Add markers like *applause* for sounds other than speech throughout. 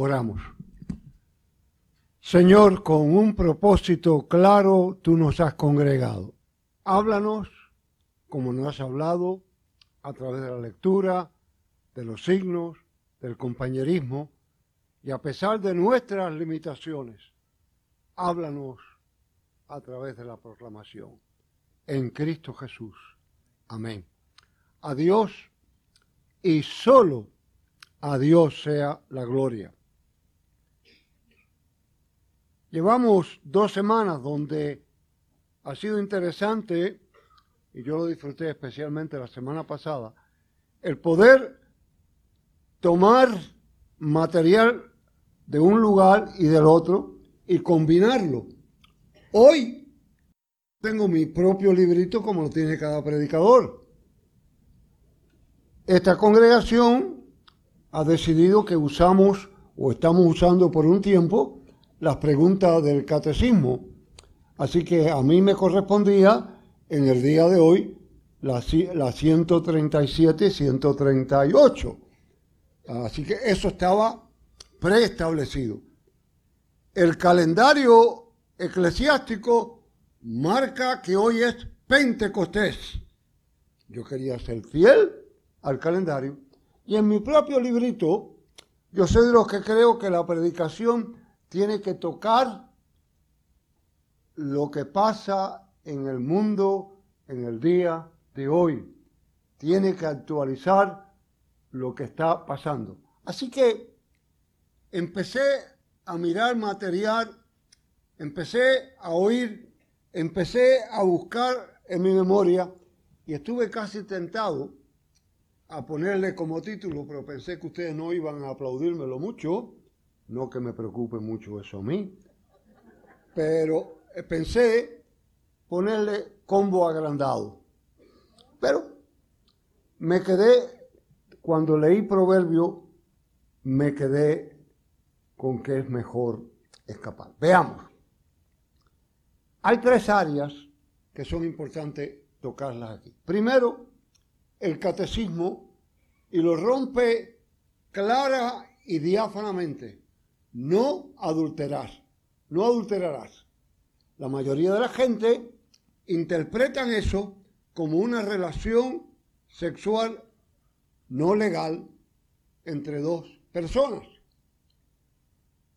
Oramos. Señor, con un propósito claro tú nos has congregado. Háblanos como nos has hablado a través de la lectura, de los signos, del compañerismo, y a pesar de nuestras limitaciones, háblanos a través de la proclamación. En Cristo Jesús. Amén. A Dios y solo a Dios sea la gloria. Llevamos dos semanas donde ha sido interesante, y yo lo disfruté especialmente la semana pasada, el poder tomar material de un lugar y del otro y combinarlo. Hoy tengo mi propio librito como lo tiene cada predicador. Esta congregación ha decidido que usamos o estamos usando por un tiempo las preguntas del catecismo. Así que a mí me correspondía en el día de hoy la, la 137 y 138. Así que eso estaba preestablecido. El calendario eclesiástico marca que hoy es Pentecostés. Yo quería ser fiel al calendario y en mi propio librito yo soy de los que creo que la predicación tiene que tocar lo que pasa en el mundo en el día de hoy. Tiene que actualizar lo que está pasando. Así que empecé a mirar material, empecé a oír, empecé a buscar en mi memoria y estuve casi tentado a ponerle como título, pero pensé que ustedes no iban a aplaudírmelo mucho, no que me preocupe mucho eso a mí, pero eh, pensé ponerle combo agrandado. Pero me quedé, cuando leí Proverbio, me quedé con que es mejor escapar. Veamos. Hay tres áreas que son importantes tocarlas aquí. Primero, el catecismo y lo rompe clara y diáfanamente no adulterarás, no adulterarás. La mayoría de la gente interpretan eso como una relación sexual no legal entre dos personas.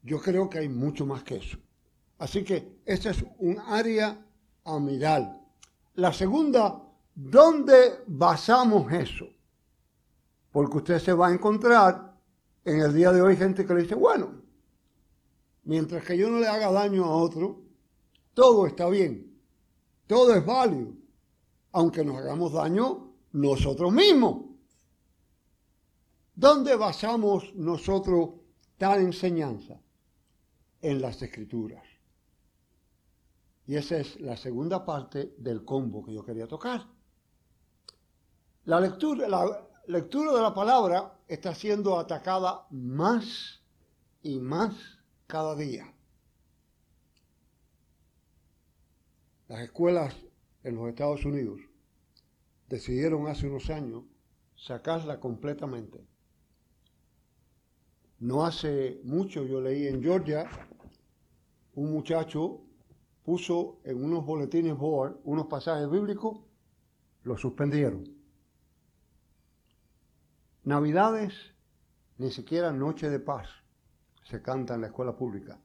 Yo creo que hay mucho más que eso. Así que esa es un área a mirar. La segunda, ¿dónde basamos eso? Porque usted se va a encontrar en el día de hoy gente que le dice, bueno, mientras que yo no le haga daño a otro, todo está bien, todo es válido, aunque nos hagamos daño nosotros mismos. ¿Dónde basamos nosotros tal enseñanza? En las escrituras. Y esa es la segunda parte del combo que yo quería tocar. La lectura, la lectura de la palabra está siendo atacada más y más cada día. Las escuelas en los Estados Unidos decidieron hace unos años sacarla completamente. No hace mucho yo leí en Georgia, un muchacho puso en unos boletines board unos pasajes bíblicos, los suspendieron. Navidades, ni siquiera noche de paz se canta en la escuela pública.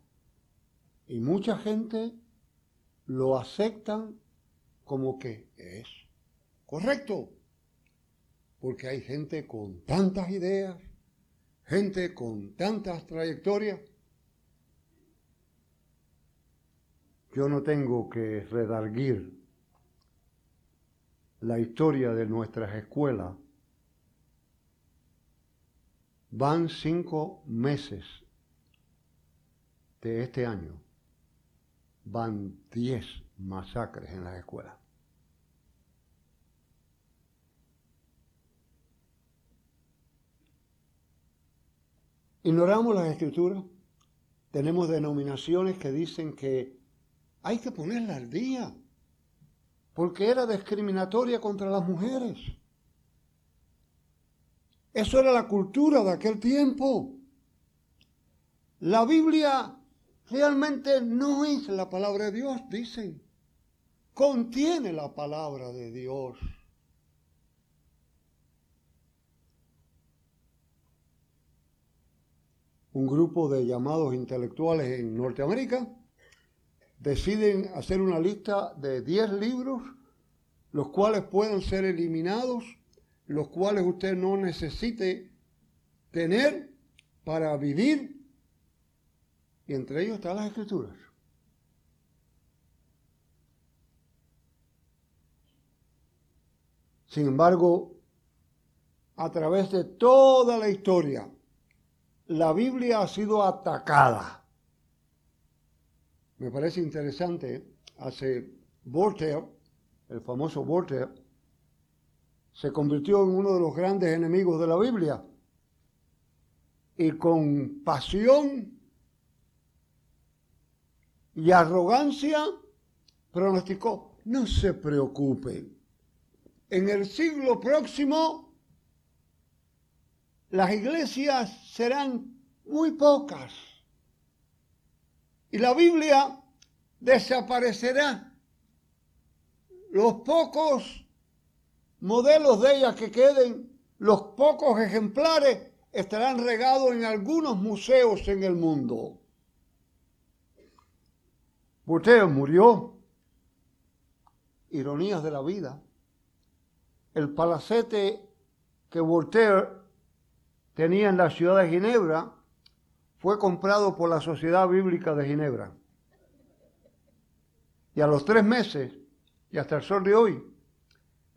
Y mucha gente lo aceptan como que es correcto. Porque hay gente con tantas ideas, gente con tantas trayectorias. Yo no tengo que redarguir la historia de nuestras escuelas. Van cinco meses de este año van 10 masacres en las escuelas. Ignoramos las escrituras. Tenemos denominaciones que dicen que hay que ponerla al día, porque era discriminatoria contra las mujeres. Eso era la cultura de aquel tiempo. La Biblia realmente no es la palabra de Dios, dicen. Contiene la palabra de Dios. Un grupo de llamados intelectuales en Norteamérica deciden hacer una lista de 10 libros, los cuales pueden ser eliminados, los cuales usted no necesite tener para vivir, y entre ellos están las escrituras. Sin embargo, a través de toda la historia, la Biblia ha sido atacada me parece interesante, hace Voltaire, el famoso Voltaire, se convirtió en uno de los grandes enemigos de la Biblia y con pasión y arrogancia pronosticó, no se preocupen, en el siglo próximo las iglesias serán muy pocas y la Biblia desaparecerá. Los pocos modelos de ella que queden, los pocos ejemplares, estarán regados en algunos museos en el mundo. Voltaire murió. Ironías de la vida. El palacete que Voltaire tenía en la ciudad de Ginebra fue comprado por la Sociedad Bíblica de Ginebra. Y a los tres meses, y hasta el sol de hoy,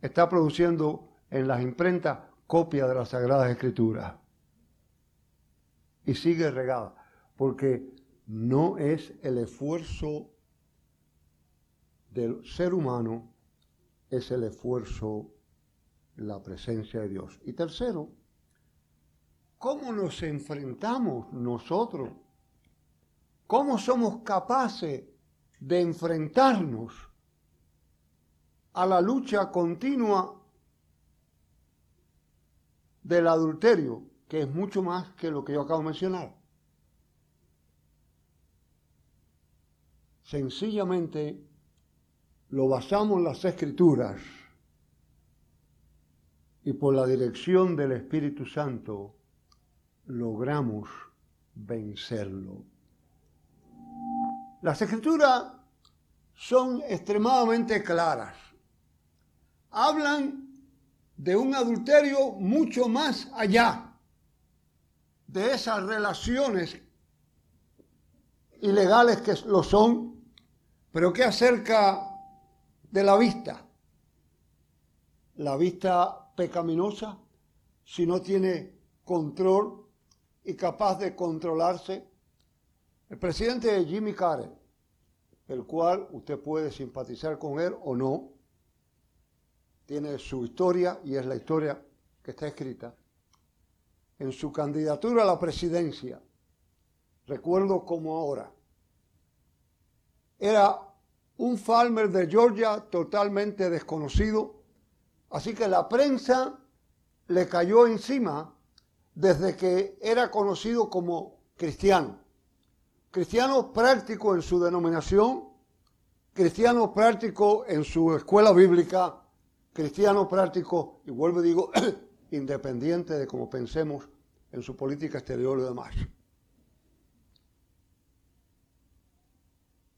está produciendo en las imprentas copias de las Sagradas Escrituras. Y sigue regada, porque no es el esfuerzo del ser humano, es el esfuerzo, la presencia de Dios. Y tercero, ¿Cómo nos enfrentamos nosotros? ¿Cómo somos capaces de enfrentarnos a la lucha continua del adulterio, que es mucho más que lo que yo acabo de mencionar? Sencillamente lo basamos en las escrituras y por la dirección del Espíritu Santo logramos vencerlo. Las escrituras son extremadamente claras. Hablan de un adulterio mucho más allá de esas relaciones ilegales que lo son, pero que acerca de la vista. La vista pecaminosa, si no tiene control y capaz de controlarse. El presidente Jimmy Carter, el cual usted puede simpatizar con él o no, tiene su historia y es la historia que está escrita. En su candidatura a la presidencia, recuerdo como ahora, era un farmer de Georgia totalmente desconocido, así que la prensa le cayó encima desde que era conocido como cristiano. Cristiano práctico en su denominación, cristiano práctico en su escuela bíblica, cristiano práctico, y vuelvo y digo, *clears throat* independiente de cómo pensemos en su política exterior y demás.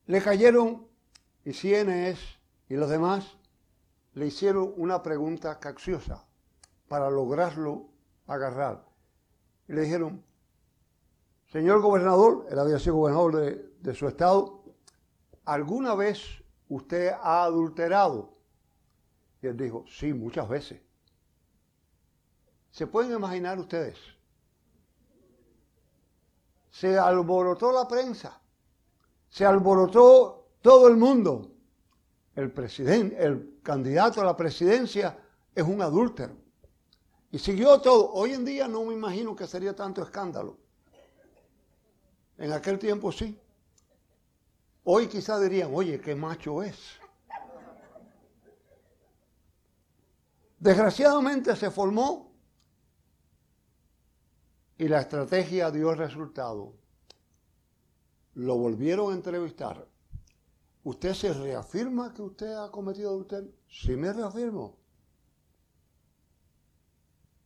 Le cayeron, y CNS y los demás, le hicieron una pregunta capciosa para lograrlo agarrar y le dijeron, señor gobernador, él había sido gobernador de, de su estado, ¿alguna vez usted ha adulterado? Y él dijo, sí, muchas veces. ¿Se pueden imaginar ustedes? Se alborotó la prensa, se alborotó todo el mundo. El presidente, el candidato a la presidencia es un adúltero. Y siguió todo. Hoy en día no me imagino que sería tanto escándalo. En aquel tiempo sí. Hoy quizá dirían, oye, qué macho es. Desgraciadamente se formó y la estrategia dio resultado. lo volvieron a entrevistar. ¿Usted se reafirma que usted ha cometido adulterio? Sí me reafirmo.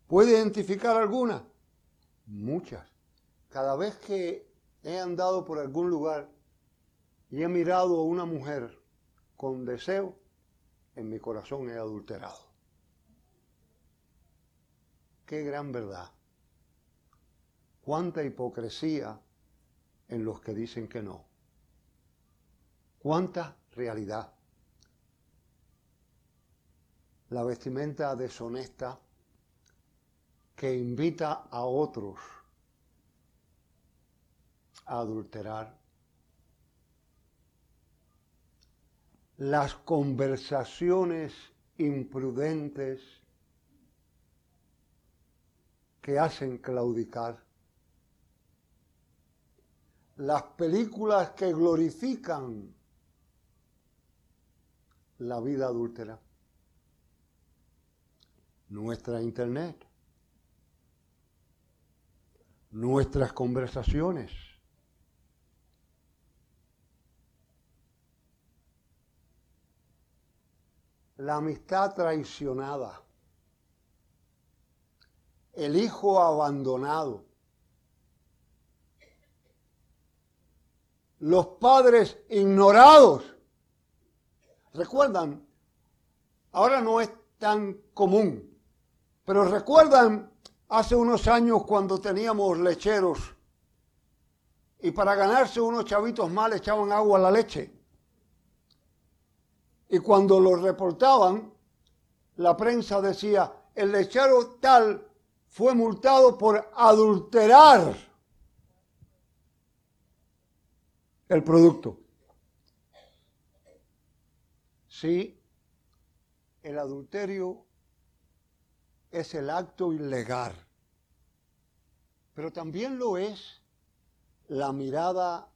¿Puede identificar alguna? Muchas. Cada vez que he andado por algún lugar y he mirado a una mujer con deseo, en mi corazón he adulterado. Qué gran verdad. Cuánta hipocresía en los que dicen que no. Cuánta realidad. La vestimenta deshonesta que invita a otros a adulterar. Las conversaciones imprudentes que hacen claudicar. Las películas que glorifican la vida adúltera. Nuestra internet. Nuestras conversaciones. La amistad traicionada el hijo abandonado, los padres ignorados. Recuerdan, ahora no es tan común, pero recuerdan hace unos años cuando teníamos lecheros y para ganarse unos chavitos mal echaban agua a la leche. Y cuando lo reportaban, la prensa decía, el lechero tal fue multado por adulterar el producto. Sí, el adulterio es el acto ilegal, pero también lo es la mirada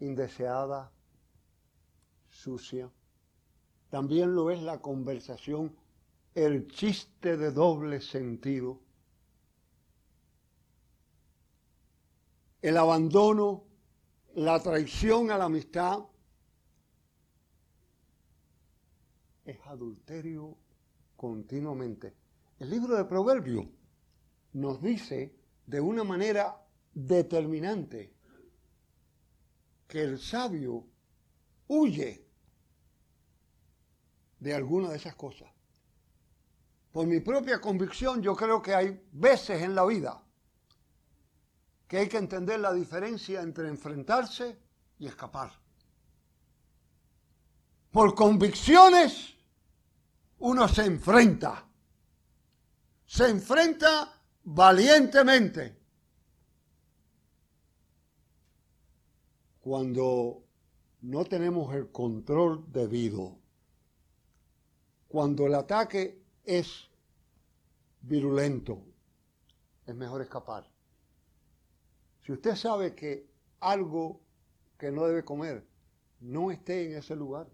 indeseada, sucia, también lo es la conversación, el chiste de doble sentido, el abandono, la traición a la amistad, es adulterio continuamente. El libro de Proverbios nos dice de una manera determinante que el sabio huye de alguna de esas cosas. Por mi propia convicción, yo creo que hay veces en la vida que hay que entender la diferencia entre enfrentarse y escapar. Por convicciones uno se enfrenta. Se enfrenta valientemente. Cuando no tenemos el control debido, cuando el ataque es virulento, es mejor escapar. Si usted sabe que algo que no debe comer no esté en ese lugar,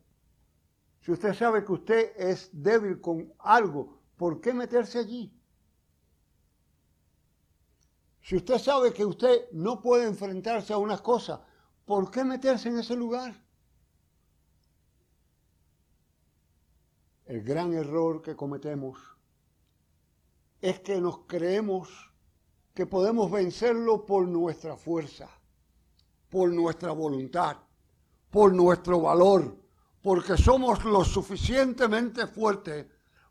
si usted sabe que usted es débil con algo, ¿por qué meterse allí? Si usted sabe que usted no puede enfrentarse a unas cosas, ¿por qué meterse en ese lugar? El gran error que cometemos es que nos creemos que podemos vencerlo por nuestra fuerza, por nuestra voluntad, por nuestro valor, porque somos lo suficientemente fuertes,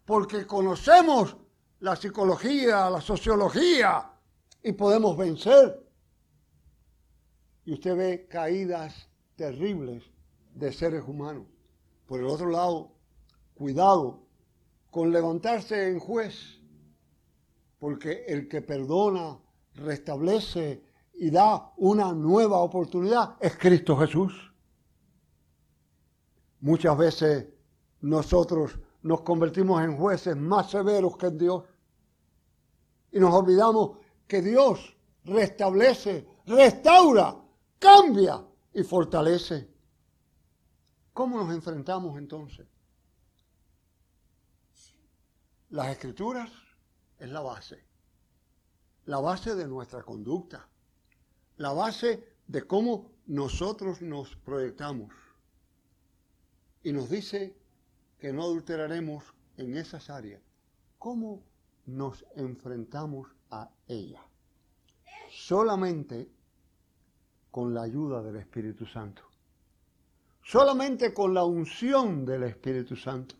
porque conocemos la psicología, la sociología y podemos vencer. Y usted ve caídas terribles de seres humanos. Por el otro lado, cuidado con levantarse en juez porque el que perdona, restablece y da una nueva oportunidad es Cristo Jesús. Muchas veces nosotros nos convertimos en jueces más severos que en Dios y nos olvidamos que Dios restablece, restaura, cambia y fortalece. ¿Cómo nos enfrentamos entonces? Las escrituras es la base. La base de nuestra conducta. La base de cómo nosotros nos proyectamos y nos dice que no adulteraremos en esas áreas, ¿cómo nos enfrentamos a ella? Solamente con la ayuda del Espíritu Santo. Solamente con la unción del Espíritu Santo.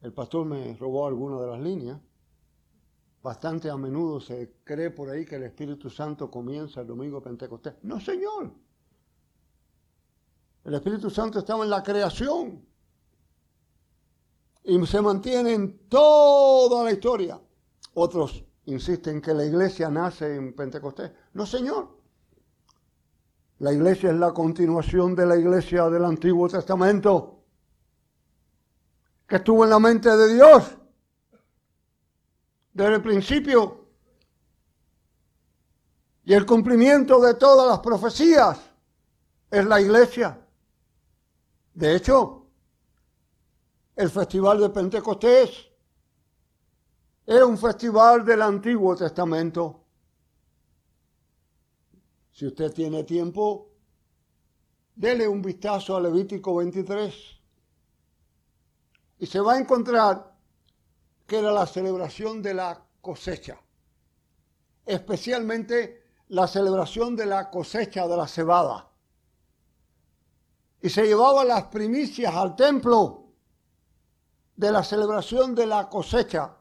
El pastor me robó alguna de las líneas. Bastante a menudo se cree por ahí que el Espíritu Santo comienza el domingo de Pentecostés. No, Señor. El Espíritu Santo estaba en la creación y se mantiene en toda la historia. Otros insisten que la iglesia nace en Pentecostés. No, Señor. La iglesia es la continuación de la iglesia del Antiguo Testamento que estuvo en la mente de Dios desde el principio. Y el cumplimiento de todas las profecías es la iglesia. De hecho, el festival de Pentecostés era un festival del Antiguo Testamento. Si usted tiene tiempo, dele un vistazo a Levítico 23 y se va a encontrar que era la celebración de la cosecha, especialmente la celebración de la cosecha de la cebada. Y se llevaban las primicias al templo de la celebración de la cosecha,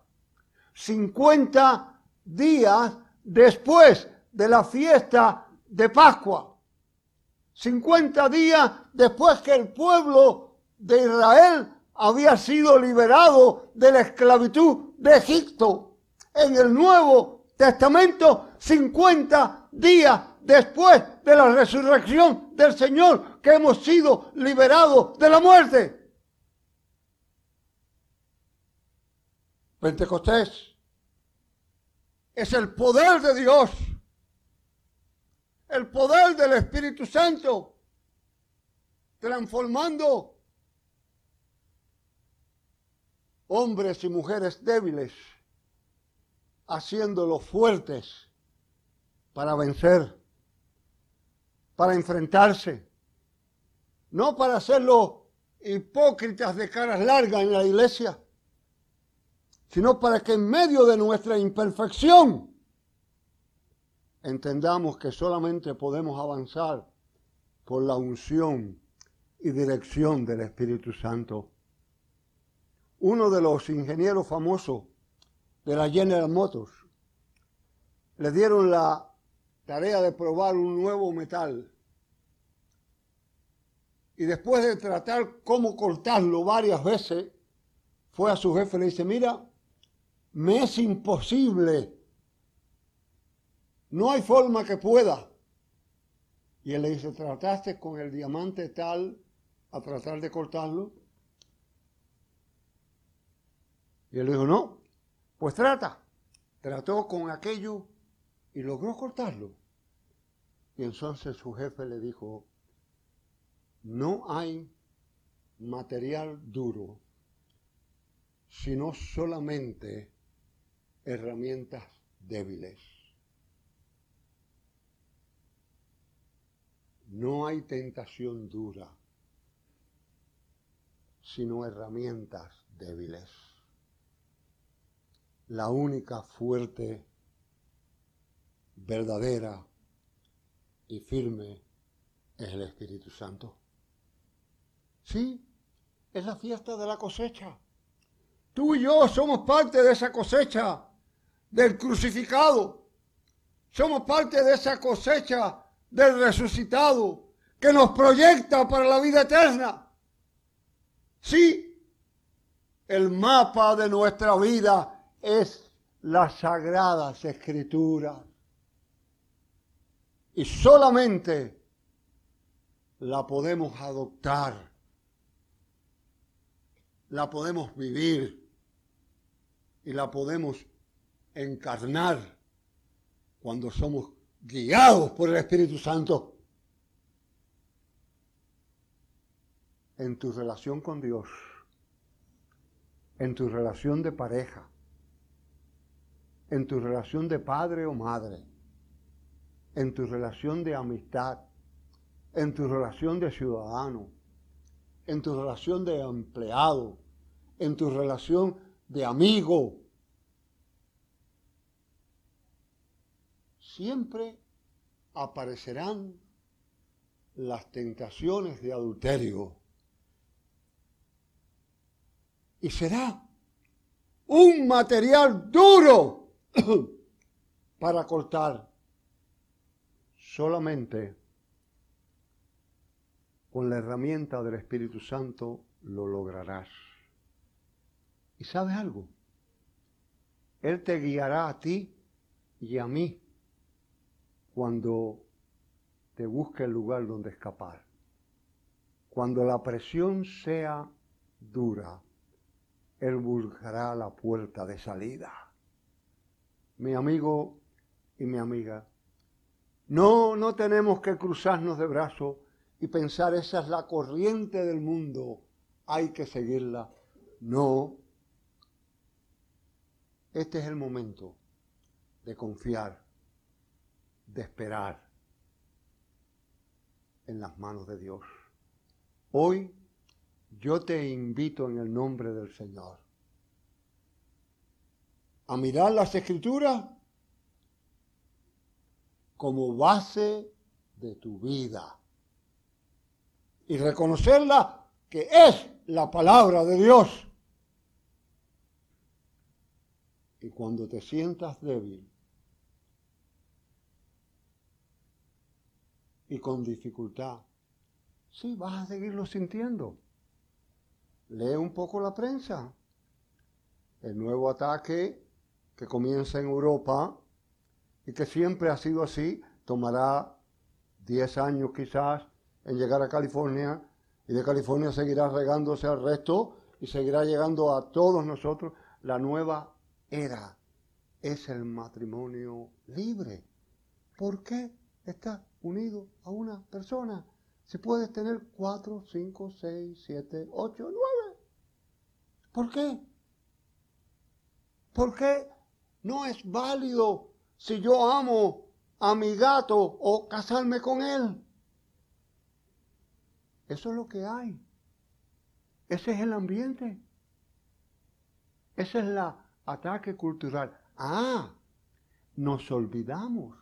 50 días después de la fiesta de Pascua. 50 días después que el pueblo de Israel había sido liberado de la esclavitud de Egipto. En el Nuevo Testamento, 50 días después de la resurrección del Señor, que hemos sido liberados de la muerte. Pentecostés es el poder de Dios, el poder del Espíritu Santo, transformando hombres y mujeres débiles, haciéndolos fuertes para vencer, para enfrentarse, no para hacerlo hipócritas de caras largas en la iglesia, sino para que en medio de nuestra imperfección entendamos que solamente podemos avanzar por la unción y dirección del Espíritu Santo uno de los ingenieros famosos de la General Motors, le dieron la tarea de probar un nuevo metal. Y después de tratar cómo cortarlo varias veces, fue a su jefe y le dice, mira, me es imposible. No hay forma que pueda. Y él le dice, ¿trataste con el diamante tal a tratar de cortarlo? Y él dijo, no, pues trata. Trató con aquello y logró cortarlo. Y entonces su jefe le dijo, no hay material duro, sino solamente herramientas débiles. No hay tentación dura, sino herramientas débiles la única fuerte, verdadera y firme es el Espíritu Santo. Sí, es la fiesta de la cosecha. Tú y yo somos parte de esa cosecha del crucificado. Somos parte de esa cosecha del resucitado que nos proyecta para la vida eterna. Sí, el mapa de nuestra vida es las sagradas escrituras. Y solamente la podemos adoptar, la podemos vivir y la podemos encarnar cuando somos guiados por el Espíritu Santo en tu relación con Dios, en tu relación de pareja, en tu relación de padre o madre, en tu relación de amistad, en tu relación de ciudadano, en tu relación de empleado, en tu relación de amigo. Siempre aparecerán las tentaciones de adulterio. Y será un material duro *clears throat* para cortar. Solamente con la herramienta del Espíritu Santo lo lograrás. ¿Y sabes algo? Él te guiará a ti y a mí cuando te busque el lugar donde escapar. Cuando la presión sea dura, Él buscará la puerta de salida. Mi amigo y mi amiga, no, no tenemos que cruzarnos de brazos y pensar esa es la corriente del mundo, hay que seguirla. No, este es el momento de confiar, de esperar en las manos de Dios. Hoy yo te invito en el nombre del Señor a mirar las escrituras como base de tu vida y reconocerla que es la palabra de Dios. Y cuando te sientas débil, y con dificultad. Sí, vas a seguirlo sintiendo. Lee un poco la prensa. El nuevo ataque que comienza en Europa y que siempre ha sido así, tomará 10 años quizás en llegar a California y de California seguirá regándose al resto y seguirá llegando a todos nosotros. La nueva era es el matrimonio libre. ¿Por qué está unido a una persona. Se puede tener cuatro, cinco, seis, siete, ocho, nueve. ¿Por qué? ¿Por qué no es válido si yo amo a mi gato o casarme con él? Eso es lo que hay. Ese es el ambiente. Ese es el ataque cultural. Ah, nos olvidamos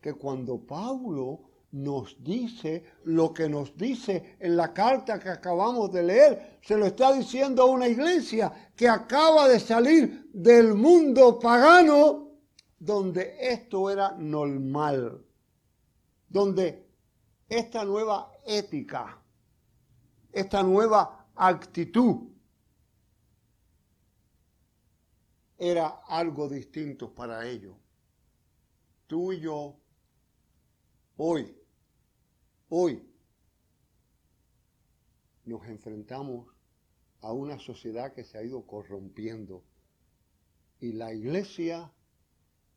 que cuando Pablo nos dice lo que nos dice en la carta que acabamos de leer, se lo está diciendo a una iglesia que acaba de salir del mundo pagano donde esto era normal, donde esta nueva ética, esta nueva actitud era algo distinto para ellos. Tú y yo Hoy, hoy, nos enfrentamos a una sociedad que se ha ido corrompiendo y la iglesia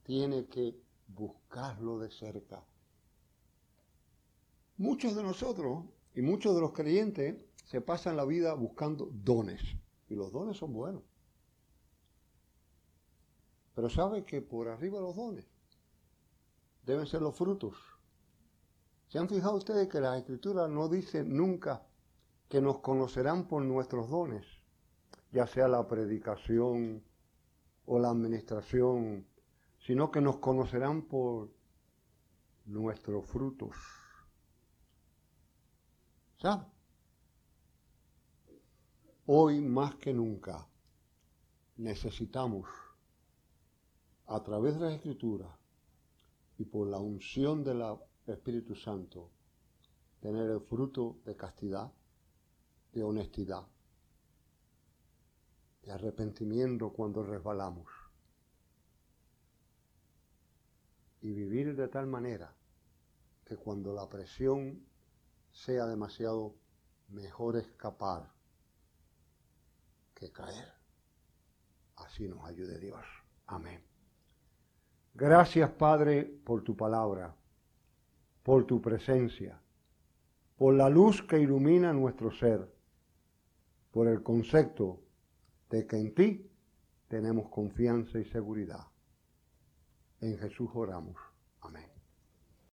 tiene que buscarlo de cerca. Muchos de nosotros y muchos de los creyentes se pasan la vida buscando dones y los dones son buenos. Pero sabe que por arriba los dones deben ser los frutos ¿Se han fijado ustedes que la escritura no dice nunca que nos conocerán por nuestros dones, ya sea la predicación o la administración, sino que nos conocerán por nuestros frutos? ¿Sabe? Hoy más que nunca necesitamos, a través de la escritura y por la unción de la Espíritu Santo, tener el fruto de castidad, de honestidad, de arrepentimiento cuando resbalamos. Y vivir de tal manera que cuando la presión sea demasiado, mejor escapar que caer. Así nos ayude Dios. Amén. Gracias Padre por tu palabra por tu presencia, por la luz que ilumina nuestro ser, por el concepto de que en ti tenemos confianza y seguridad. En Jesús oramos. Amén.